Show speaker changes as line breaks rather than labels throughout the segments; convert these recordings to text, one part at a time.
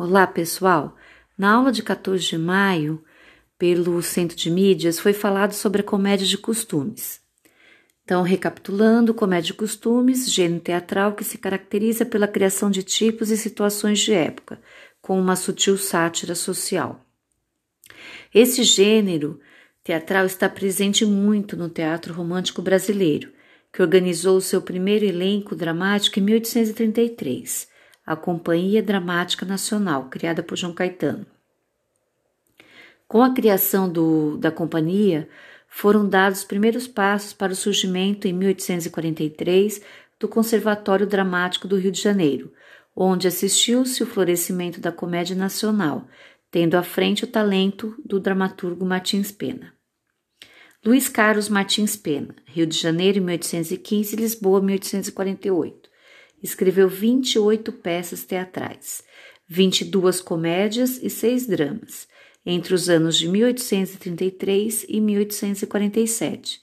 Olá, pessoal! Na aula de 14 de maio, pelo Centro de Mídias, foi falado sobre a comédia de costumes. Então, recapitulando, comédia de costumes, gênero teatral que se caracteriza pela criação de tipos e situações de época, com uma sutil sátira social. Esse gênero teatral está presente muito no teatro romântico brasileiro, que organizou seu primeiro elenco dramático em 1833 a Companhia Dramática Nacional, criada por João Caetano. Com a criação do, da companhia, foram dados os primeiros passos para o surgimento, em 1843, do Conservatório Dramático do Rio de Janeiro, onde assistiu-se o florescimento da comédia nacional, tendo à frente o talento do dramaturgo Martins Pena. Luiz Carlos Martins Pena, Rio de Janeiro, 1815, Lisboa, 1848 escreveu 28 peças teatrais, 22 comédias e 6 dramas, entre os anos de 1833 e 1847.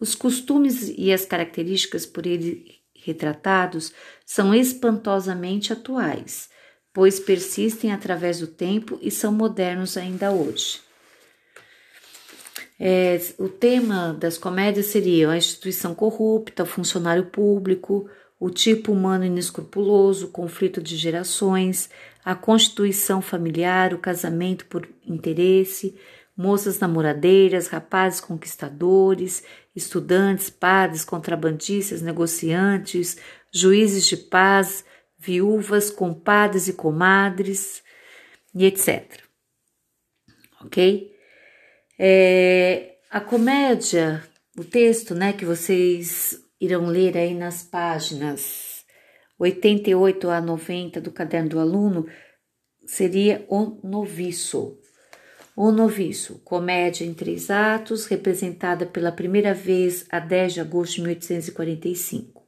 Os costumes e as características por ele retratados são espantosamente atuais, pois persistem através do tempo e são modernos ainda hoje. É, o tema das comédias seria a instituição corrupta, o funcionário público, o tipo humano inescrupuloso, o conflito de gerações, a constituição familiar, o casamento por interesse, moças namoradeiras, rapazes conquistadores, estudantes, padres, contrabandistas, negociantes, juízes de paz, viúvas, compadres e comadres, e etc. Ok? É, a comédia, o texto né, que vocês irão ler aí nas páginas 88 a 90 do caderno do aluno seria O Noviço. O Noviço, comédia em três atos, representada pela primeira vez a 10 de agosto de 1845.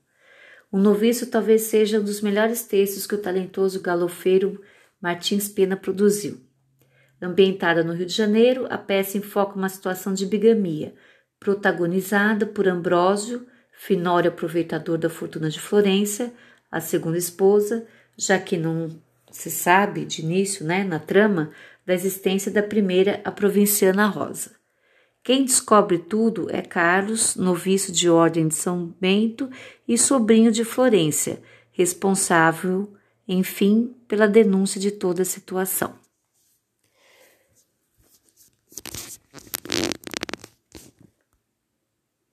O Noviço talvez seja um dos melhores textos que o talentoso galofeiro Martins Pena produziu. Ambientada no Rio de Janeiro, a peça enfoca uma situação de bigamia, protagonizada por Ambrósio, Finório aproveitador da fortuna de Florença, a segunda esposa, já que não se sabe de início, né, na trama, da existência da primeira, a provinciana Rosa. Quem descobre tudo é Carlos, noviço de ordem de São Bento e sobrinho de Florência, responsável, enfim, pela denúncia de toda a situação.